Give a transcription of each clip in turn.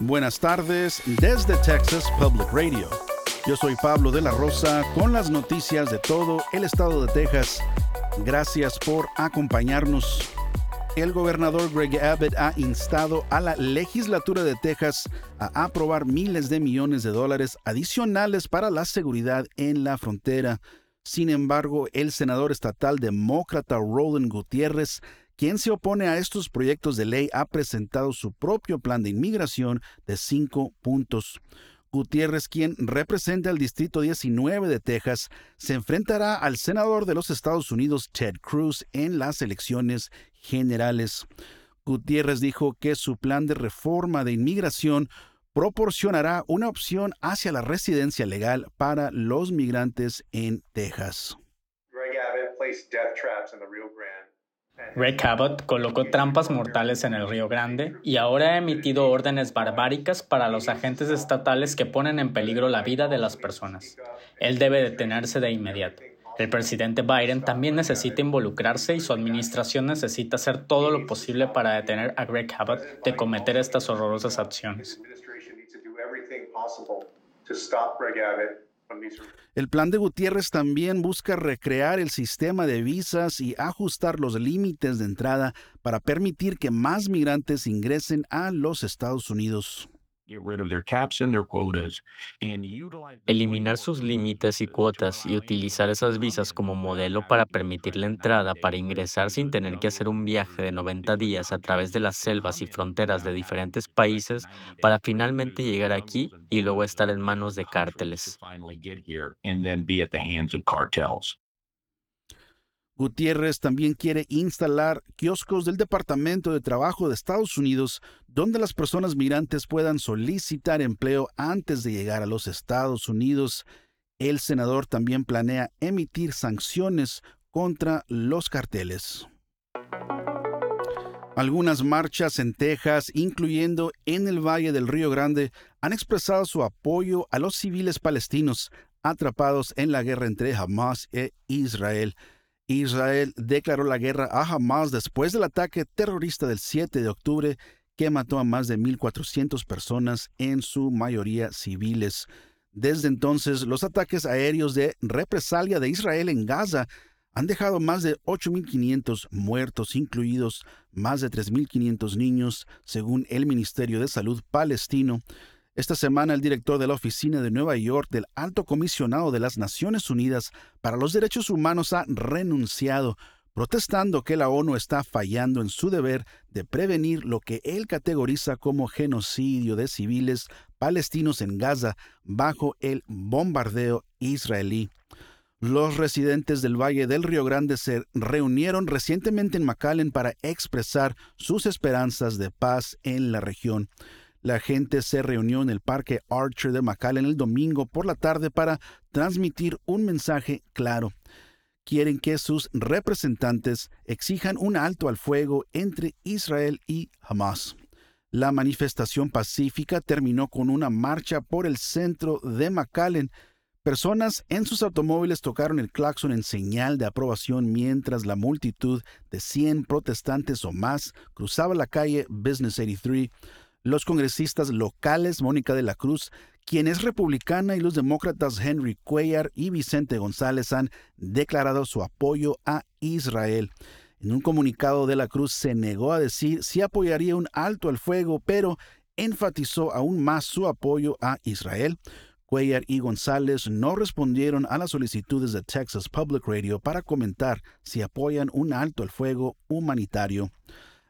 Buenas tardes desde Texas Public Radio. Yo soy Pablo de la Rosa con las noticias de todo el estado de Texas. Gracias por acompañarnos. El gobernador Greg Abbott ha instado a la legislatura de Texas a aprobar miles de millones de dólares adicionales para la seguridad en la frontera. Sin embargo, el senador estatal demócrata Roland Gutiérrez quien se opone a estos proyectos de ley ha presentado su propio plan de inmigración de cinco puntos. Gutiérrez, quien representa el Distrito 19 de Texas, se enfrentará al senador de los Estados Unidos, Ted Cruz, en las elecciones generales. Gutiérrez dijo que su plan de reforma de inmigración proporcionará una opción hacia la residencia legal para los migrantes en Texas. Greg Abbott colocó trampas mortales en el Río Grande y ahora ha emitido órdenes barbáricas para los agentes estatales que ponen en peligro la vida de las personas. Él debe detenerse de inmediato. El presidente Biden también necesita involucrarse y su administración necesita hacer todo lo posible para detener a Greg Abbott de cometer estas horrorosas acciones. El plan de Gutiérrez también busca recrear el sistema de visas y ajustar los límites de entrada para permitir que más migrantes ingresen a los Estados Unidos. Eliminar sus límites y cuotas y utilizar esas visas como modelo para permitir la entrada para ingresar sin tener que hacer un viaje de 90 días a través de las selvas y fronteras de diferentes países para finalmente llegar aquí y luego estar en manos de cárteles. Gutiérrez también quiere instalar kioscos del Departamento de Trabajo de Estados Unidos donde las personas migrantes puedan solicitar empleo antes de llegar a los Estados Unidos. El senador también planea emitir sanciones contra los carteles. Algunas marchas en Texas, incluyendo en el Valle del Río Grande, han expresado su apoyo a los civiles palestinos atrapados en la guerra entre Hamas e Israel. Israel declaró la guerra a Hamas después del ataque terrorista del 7 de octubre que mató a más de 1.400 personas, en su mayoría civiles. Desde entonces, los ataques aéreos de represalia de Israel en Gaza han dejado más de 8.500 muertos, incluidos más de 3.500 niños, según el Ministerio de Salud palestino. Esta semana el director de la oficina de Nueva York del Alto Comisionado de las Naciones Unidas para los Derechos Humanos ha renunciado, protestando que la ONU está fallando en su deber de prevenir lo que él categoriza como genocidio de civiles palestinos en Gaza bajo el bombardeo israelí. Los residentes del Valle del Río Grande se reunieron recientemente en McAllen para expresar sus esperanzas de paz en la región. La gente se reunió en el Parque Archer de McAllen el domingo por la tarde para transmitir un mensaje claro. Quieren que sus representantes exijan un alto al fuego entre Israel y Hamas. La manifestación pacífica terminó con una marcha por el centro de McAllen. Personas en sus automóviles tocaron el claxon en señal de aprobación mientras la multitud de 100 protestantes o más cruzaba la calle Business 83 los congresistas locales Mónica de la Cruz, quien es republicana, y los demócratas Henry Cuellar y Vicente González han declarado su apoyo a Israel. En un comunicado de la Cruz se negó a decir si apoyaría un alto al fuego, pero enfatizó aún más su apoyo a Israel. Cuellar y González no respondieron a las solicitudes de Texas Public Radio para comentar si apoyan un alto al fuego humanitario.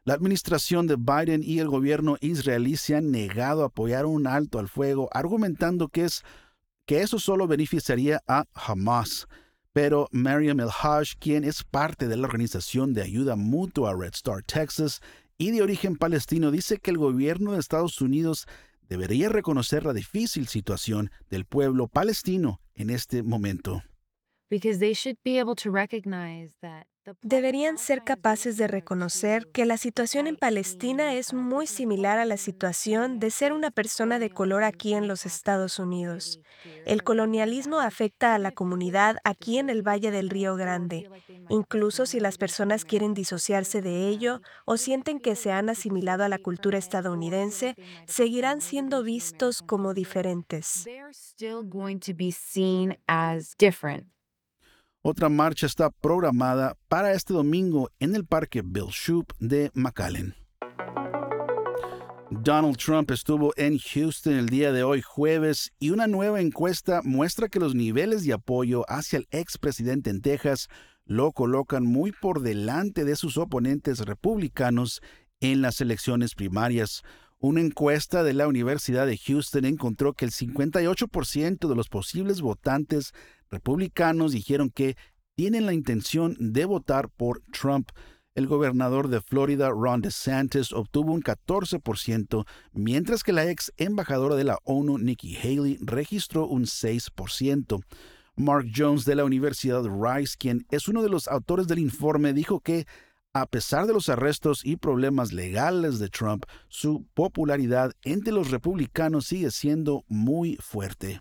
La administración de Biden y el gobierno israelí se han negado a apoyar un alto al fuego, argumentando que, es, que eso solo beneficiaría a Hamas. Pero Mariam El Haj, quien es parte de la organización de ayuda mutua Red Star Texas y de origen palestino, dice que el gobierno de Estados Unidos debería reconocer la difícil situación del pueblo palestino en este momento. Deberían ser capaces de reconocer que la situación en Palestina es muy similar a la situación de ser una persona de color aquí en los Estados Unidos. El colonialismo afecta a la comunidad aquí en el Valle del Río Grande, incluso si las personas quieren disociarse de ello o sienten que se han asimilado a la cultura estadounidense, seguirán siendo vistos como diferentes. Otra marcha está programada para este domingo en el Parque Bill Shoup de McAllen. Donald Trump estuvo en Houston el día de hoy jueves y una nueva encuesta muestra que los niveles de apoyo hacia el expresidente en Texas lo colocan muy por delante de sus oponentes republicanos en las elecciones primarias. Una encuesta de la Universidad de Houston encontró que el 58% de los posibles votantes republicanos dijeron que tienen la intención de votar por Trump. El gobernador de Florida, Ron DeSantis, obtuvo un 14%, mientras que la ex embajadora de la ONU, Nikki Haley, registró un 6%. Mark Jones de la Universidad Rice, quien es uno de los autores del informe, dijo que, a pesar de los arrestos y problemas legales de Trump, su popularidad entre los republicanos sigue siendo muy fuerte.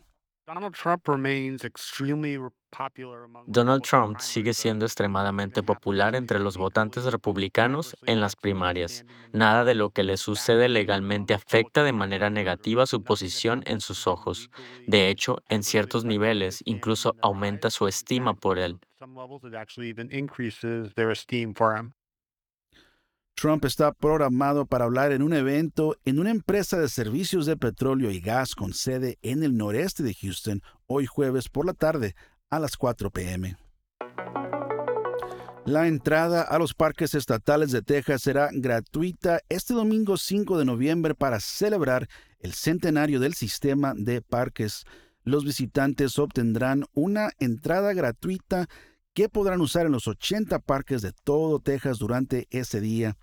Donald Trump sigue siendo extremadamente popular entre los votantes republicanos en las primarias. Nada de lo que le sucede legalmente afecta de manera negativa su posición en sus ojos. De hecho, en ciertos niveles, incluso aumenta su estima por él. Trump está programado para hablar en un evento en una empresa de servicios de petróleo y gas con sede en el noreste de Houston hoy jueves por la tarde a las 4 p.m. La entrada a los parques estatales de Texas será gratuita este domingo 5 de noviembre para celebrar el centenario del sistema de parques. Los visitantes obtendrán una entrada gratuita que podrán usar en los 80 parques de todo Texas durante ese día.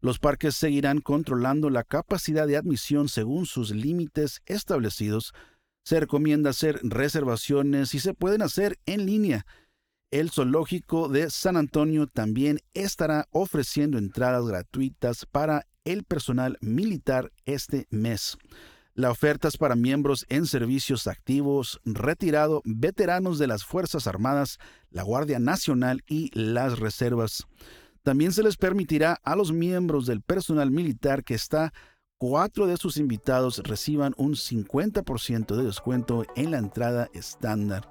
Los parques seguirán controlando la capacidad de admisión según sus límites establecidos. Se recomienda hacer reservaciones y se pueden hacer en línea. El zoológico de San Antonio también estará ofreciendo entradas gratuitas para el personal militar este mes. La oferta es para miembros en servicios activos, retirado, veteranos de las Fuerzas Armadas, la Guardia Nacional y las reservas. También se les permitirá a los miembros del personal militar que está cuatro de sus invitados reciban un 50% de descuento en la entrada estándar.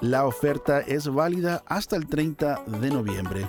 La oferta es válida hasta el 30 de noviembre.